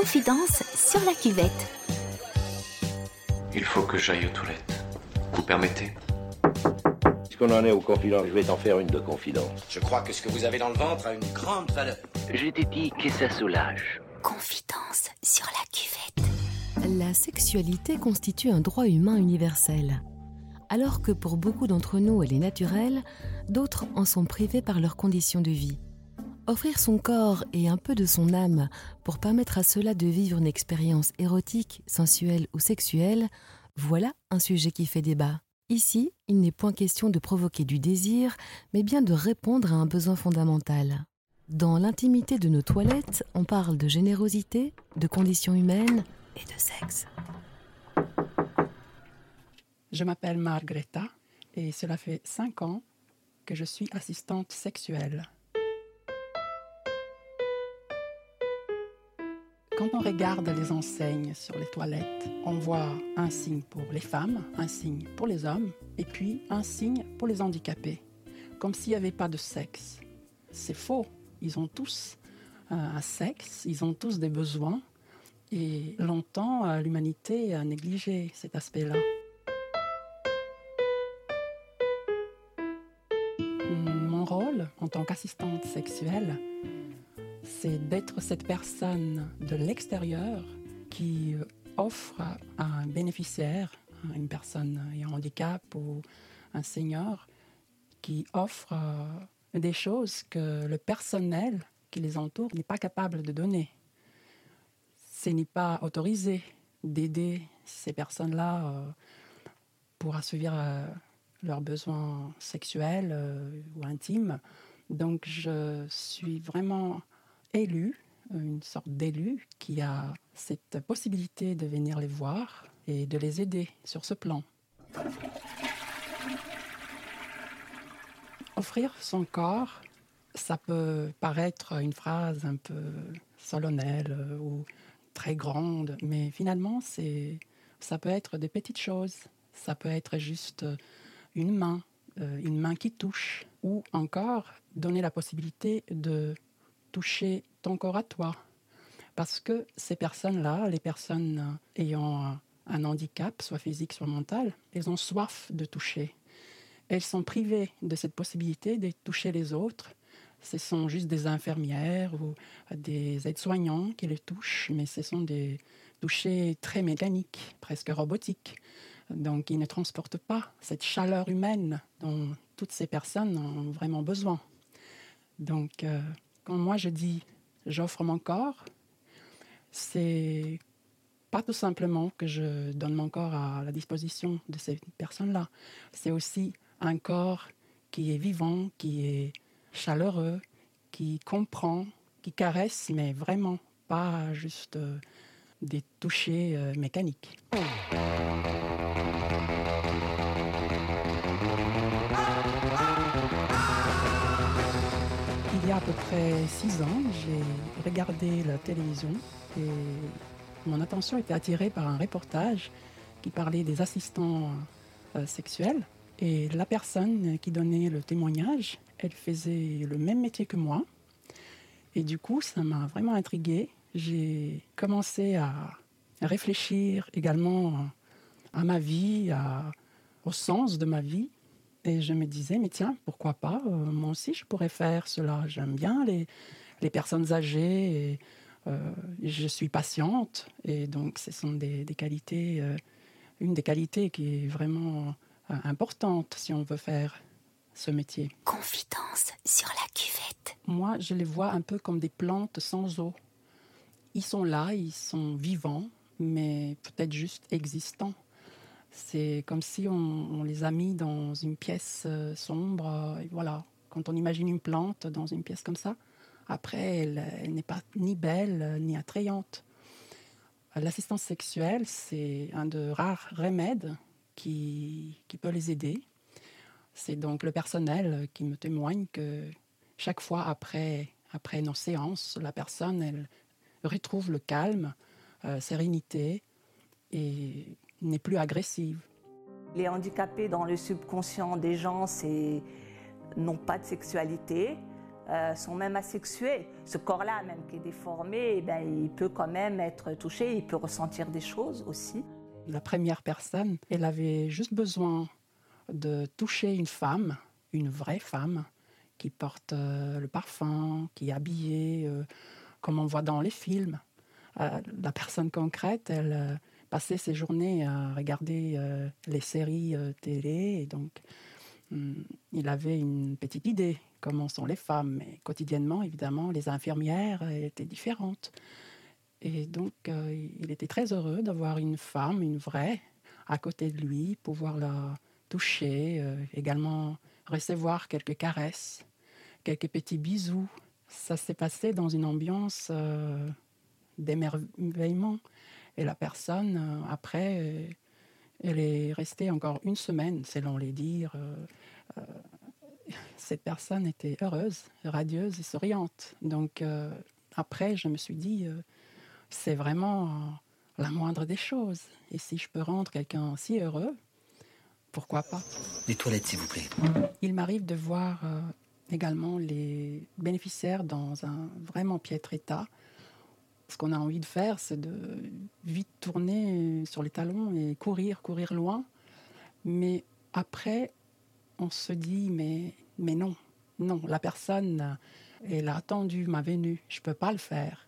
Confidence sur la cuvette. Il faut que j'aille aux toilettes. Vous permettez? Puisqu'on en est aux confidences, je vais t'en faire une de confidence. Je crois que ce que vous avez dans le ventre a une grande valeur. Je t'ai dit que ça soulage. Confidence sur la cuvette. La sexualité constitue un droit humain universel. Alors que pour beaucoup d'entre nous elle est naturelle, d'autres en sont privés par leurs conditions de vie. Offrir son corps et un peu de son âme pour permettre à cela de vivre une expérience érotique, sensuelle ou sexuelle, voilà un sujet qui fait débat. Ici, il n'est point question de provoquer du désir, mais bien de répondre à un besoin fondamental. Dans l'intimité de nos toilettes, on parle de générosité, de conditions humaines et de sexe. Je m'appelle Margreta et cela fait cinq ans que je suis assistante sexuelle. Quand on regarde les enseignes sur les toilettes, on voit un signe pour les femmes, un signe pour les hommes, et puis un signe pour les handicapés, comme s'il n'y avait pas de sexe. C'est faux, ils ont tous euh, un sexe, ils ont tous des besoins, et longtemps euh, l'humanité a négligé cet aspect-là. Mon rôle en tant qu'assistante sexuelle, c'est d'être cette personne de l'extérieur qui offre à un bénéficiaire, une personne ayant un handicap ou un senior, qui offre euh, des choses que le personnel qui les entoure n'est pas capable de donner. Ce n'est pas autorisé d'aider ces personnes-là euh, pour assouvir euh, leurs besoins sexuels ou intimes. Donc je suis vraiment élu, une sorte d'élu qui a cette possibilité de venir les voir et de les aider sur ce plan. Offrir son corps, ça peut paraître une phrase un peu solennelle ou très grande, mais finalement, c'est, ça peut être des petites choses. Ça peut être juste une main, euh, une main qui touche, ou encore donner la possibilité de toucher ton corps à toi. Parce que ces personnes-là, les personnes ayant un handicap, soit physique, soit mental, elles ont soif de toucher. Elles sont privées de cette possibilité de toucher les autres. Ce sont juste des infirmières ou des aides-soignants qui les touchent, mais ce sont des touchés très mécaniques, presque robotiques. Donc ils ne transportent pas cette chaleur humaine dont toutes ces personnes ont vraiment besoin. Donc euh, quand moi je dis j'offre mon corps, c'est pas tout simplement que je donne mon corps à la disposition de ces personnes-là. C'est aussi un corps qui est vivant, qui est chaleureux, qui comprend, qui caresse, mais vraiment pas juste euh, des touchés euh, mécaniques. À peu près six ans, j'ai regardé la télévision et mon attention était attirée par un reportage qui parlait des assistants euh, sexuels. Et la personne qui donnait le témoignage, elle faisait le même métier que moi. Et du coup, ça m'a vraiment intriguée. J'ai commencé à réfléchir également à ma vie, au sens de ma vie. Et je me disais, mais tiens, pourquoi pas euh, Moi aussi, je pourrais faire cela. J'aime bien les, les personnes âgées et euh, je suis patiente. Et donc, ce sont des, des qualités, euh, une des qualités qui est vraiment importante si on veut faire ce métier. Confidence sur la cuvette. Moi, je les vois un peu comme des plantes sans eau. Ils sont là, ils sont vivants, mais peut-être juste existants. C'est comme si on, les a mis dans une pièce euh, sombre. Et voilà, quand on imagine une plante dans une pièce comme ça, après, elle, n'est pas ni belle ni attrayante. L'assistance sexuelle, c'est un de rares remèdes qui, qui peut les aider. C'est donc le personnel qui me témoigne que chaque fois après, après nos séances, la personne elle retrouve le calme, euh, sérénité et n'est plus agressive. Les handicapés dans le subconscient des gens, c'est n'ont pas de sexualité. euh, sont même asexués. Ce corps-là, même qui est déformé, eh ben, il peut quand même être touché, il peut ressentir des choses aussi. La première personne, elle avait juste besoin de toucher une femme, une vraie femme, qui porte euh, le parfum, qui est habillée euh, comme on voit dans les films. la personne concrète, elle passait ses journées à regarder les séries télé, et donc hmm, il avait une petite idée comment sont les femmes. Mais quotidiennement, évidemment, les infirmières étaient différentes. Et donc, euh, il était très heureux d'avoir une femme, une vraie, à côté de lui, pouvoir la toucher, euh, également recevoir quelques caresses, quelques petits bisous. Ça s'est passé dans une ambiance euh, d'émerveillement. Et la personne, après, elle est restée encore une semaine, selon les dires cette personne était heureuse, radieuse et souriante. Donc euh, après, je me suis dit, euh, c'est vraiment euh, la moindre des choses. Et si je peux rendre quelqu'un si heureux, pourquoi pas? Les toilettes, s'il vous plaît. Il m'arrive de voir également les bénéficiaires dans un vraiment piètre état. Ce qu'on a envie de faire, c'est de vite tourner sur les talons et courir, courir loin. Mais après, on se dit, mais, mais non, non, la personne, elle a attendu ma venue, je ne peux pas le faire.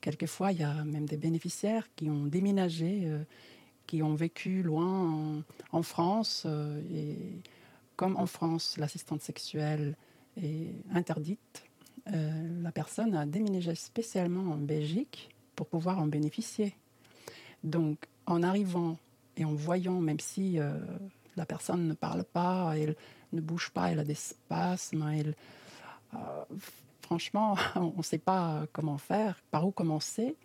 Quelquefois, il y a même des bénéficiaires qui ont déménagé, euh, qui ont vécu loin en, France. Euh, et comme en France, l'assistante sexuelle est interdite, euh, la personne a déménagé spécialement en Belgique pour pouvoir en bénéficier. Donc, en arrivant et en voyant, même si la personne ne parle pas, elle ne bouge pas, elle a des spasmes, euh, franchement, on ne sait pas comment faire, par où commencer.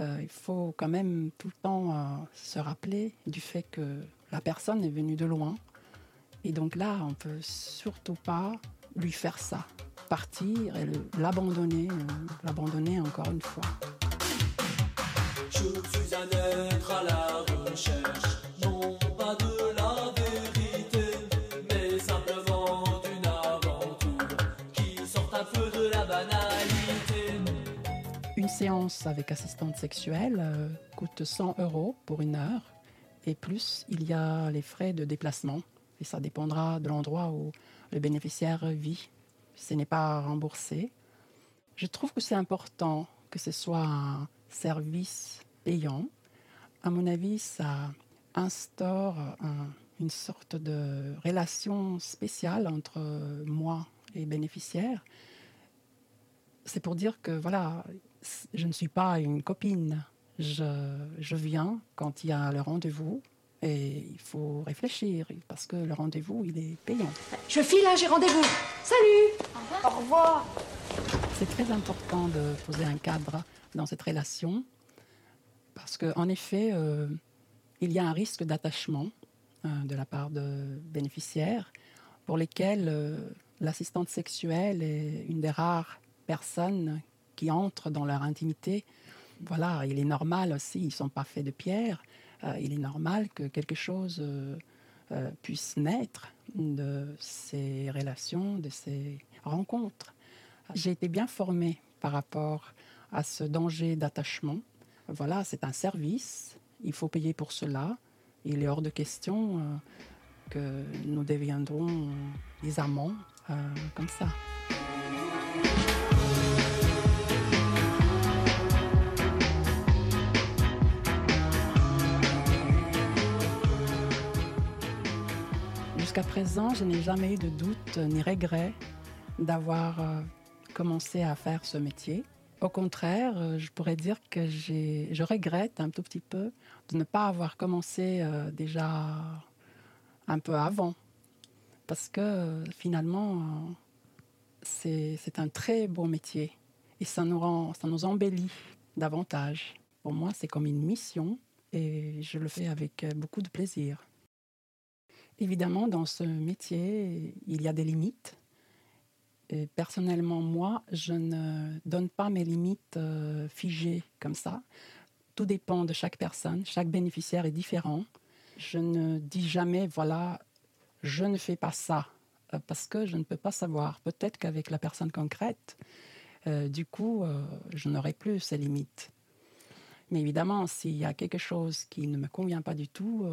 Euh, il faut quand même tout le temps euh, se rappeler du fait que la personne est venue de loin. Et donc là, on ne peut surtout pas lui faire ça. Partir et l'abandonner, l'abandonner encore une fois. Je suis un être à la recherche séance avec assistante sexuelle euh, coûte 100 euros pour une heure. Et plus, il y a les frais de déplacement. Et ça dépendra de l'endroit où le bénéficiaire vit. Ce n'est pas remboursé. Je trouve que c'est important que ce soit un service payant. À mon avis, ça instaure une sorte de relation spéciale entre moi et bénéficiaire. C'est pour dire que voilà, je ne suis pas une copine. Je, viens quand il y a le rendez-vous et il faut réfléchir parce que le rendez-vous, il est payant. Je file, hein, j'ai rendez-vous. Salut Au revoir. C'est très important de poser un cadre dans cette relation parce qu'en effet, euh, il y a un risque d'attachement euh, de la part de bénéficiaires pour lesquels euh, l'assistante sexuelle est une des rares personnes qui entrent dans leur intimité. Voilà, il est normal aussi, ils ne sont pas faits de pierre, il est normal que quelque chose euh, euh, puisse naître de ces relations, de ces rencontres. J'ai été bien formée par rapport à ce danger d'attachement. Voilà, c'est un service, il faut payer pour cela. Il est hors de question que nous deviendrons des amants comme ça. Présent, je n'ai jamais eu de doute ni regret d'avoir euh, commencé à faire ce métier. Au contraire, euh, je pourrais dire que je regrette un tout petit peu de ne pas avoir commencé euh, déjà un peu avant. Parce que finalement, c'est un très beau métier et ça nous, rend, ça nous embellit davantage. Pour moi, c'est comme une mission et je le fais avec beaucoup de plaisir. Évidemment, dans ce métier, il y a des limites. Personnellement, moi, je ne donne pas mes limites euh, figées comme ça. Tout dépend de chaque personne. Chaque bénéficiaire est différent. Je ne dis jamais, voilà, je ne fais pas ça euh, parce que je ne peux pas savoir. Peut-être qu'avec la personne concrète, euh, du coup, je n'aurai plus ces limites. Mais évidemment, s'il y a quelque chose qui ne me convient pas du tout,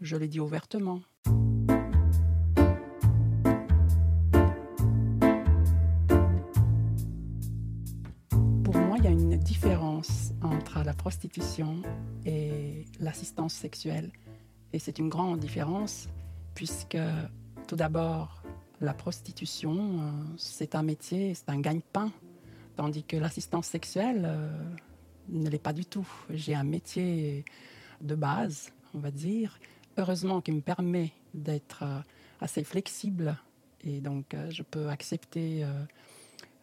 je le dis ouvertement. Différence entre la prostitution et l'assistance sexuelle. Et c'est une grande différence puisque tout d'abord, la prostitution, euh, c'est un métier, c'est un gagne-pain, tandis que l'assistance sexuelle euh, ne l'est pas du tout. J'ai un métier de base, on va dire, heureusement qui me permet d'être euh, assez flexible et donc je peux accepter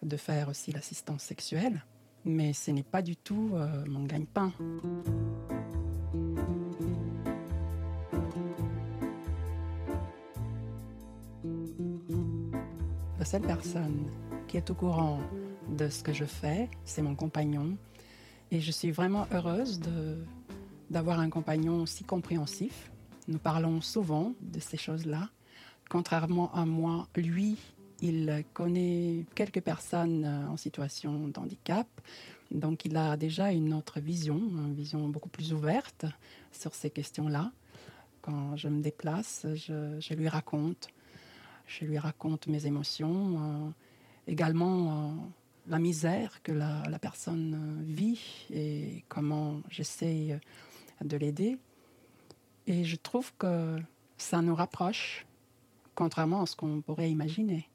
de faire aussi l'assistance sexuelle, mais ce n'est pas du tout euh, mon gagne-pain. La seule personne qui est au courant de ce que je fais, c'est mon compagnon. Et je suis vraiment heureuse d'avoir un compagnon si compréhensif. Nous parlons souvent de ces choses-là. Contrairement à moi, lui, il connaît quelques personnes euh, en situation de handicap. Donc il a déjà une autre vision, une vision beaucoup plus ouverte sur ces questions-là. Quand je me déplace, je, lui raconte. Je lui raconte mes émotions, euh, également euh, la misère que la, la personne vit et comment j'essaie de l'aider. Et je trouve que ça nous rapproche, contrairement à ce qu'on pourrait imaginer.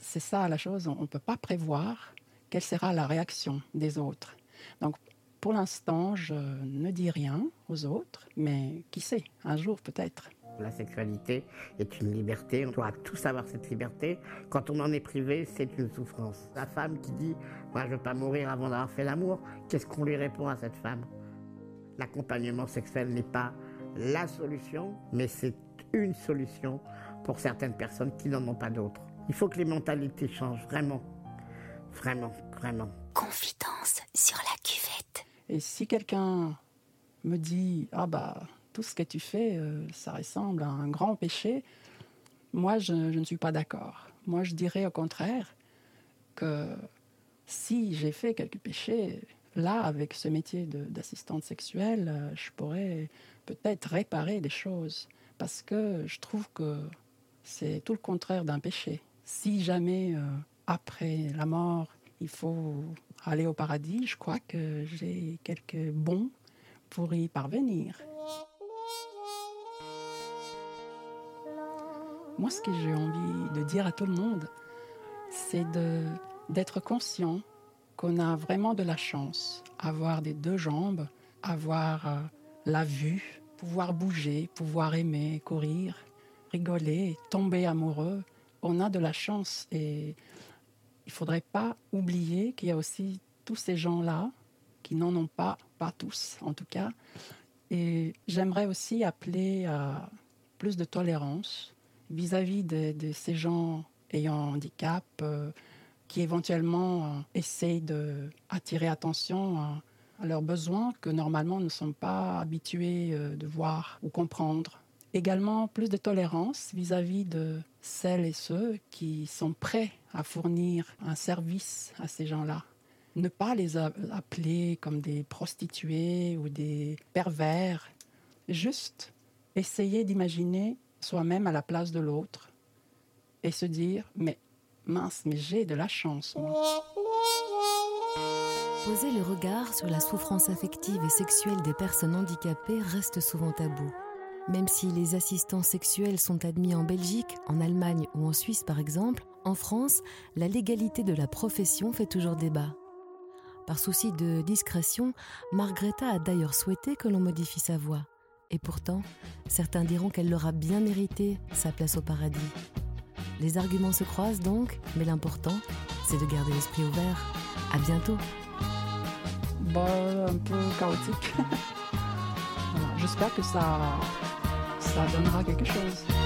C'est ça la chose, on ne peut pas prévoir quelle sera la réaction des autres. Donc pour l'instant, je ne dis rien aux autres, mais qui sait, un jour peut-être. La sexualité est une liberté, on doit tous avoir cette liberté. Quand on en est privé, c'est une souffrance. La femme qui dit Moi, je ne veux pas mourir avant d'avoir fait l'amour, qu'est-ce qu'on lui répond à cette femme? L'accompagnement sexuel n'est pas la solution, mais c'est une solution pour certaines personnes qui n'en ont pas d'autres. Il faut que les mentalités changent vraiment, vraiment, vraiment. Confidence sur la cuvette. Et si quelqu'un me dit Ah bah, tout ce que tu fais, euh, ça ressemble à un grand péché, moi, je, je ne suis pas d'accord. Moi, je dirais au contraire que si j'ai fait quelques péchés, là, avec ce métier d'assistante sexuelle, euh, je pourrais peut-être réparer des choses. Parce que je trouve que c'est tout le contraire d'un péché. Si jamais, euh, après la mort, il faut aller au paradis, je crois que j'ai quelques bons pour y parvenir. Moi, ce que j'ai envie de dire à tout le monde, c'est d'être conscient qu'on a vraiment de la chance, avoir des deux jambes, avoir euh, la vue, pouvoir bouger, pouvoir aimer, courir, rigoler, tomber amoureux. On a de la chance et il faudrait pas oublier qu'il y a aussi tous ces gens-là qui n'en ont pas, pas tous en tout cas. Et j'aimerais aussi appeler à plus de tolérance vis-à-vis de, ces gens ayant un handicap euh, qui éventuellement euh, essayent d'attirer attention à, leurs besoins que normalement ne sont pas habitués euh, de voir ou comprendre. Également plus de tolérance vis-à-vis de celles et ceux qui sont prêts à fournir un service à ces gens-là. Ne pas les appeler comme des prostituées ou des pervers. Juste essayer d'imaginer soi-même à la place de l'autre et se dire mais mince, mais j'ai de la chance. moi. Poser le regard sur la souffrance affective et sexuelle des personnes handicapées reste souvent tabou. Même si les assistants sexuels sont admis en Belgique, en Allemagne ou en Suisse par exemple, en France, la légalité de la profession fait toujours débat. Par souci de discrétion, Margretha a d'ailleurs souhaité que l'on modifie sa voix. Et pourtant, certains diront qu'elle l'aura bien mérité, sa place au paradis. Les arguments se croisent donc, mais l'important, c'est de garder l'esprit ouvert. À bientôt Bah, un peu chaotique. J'espère que ça, ça donnera quelque chose.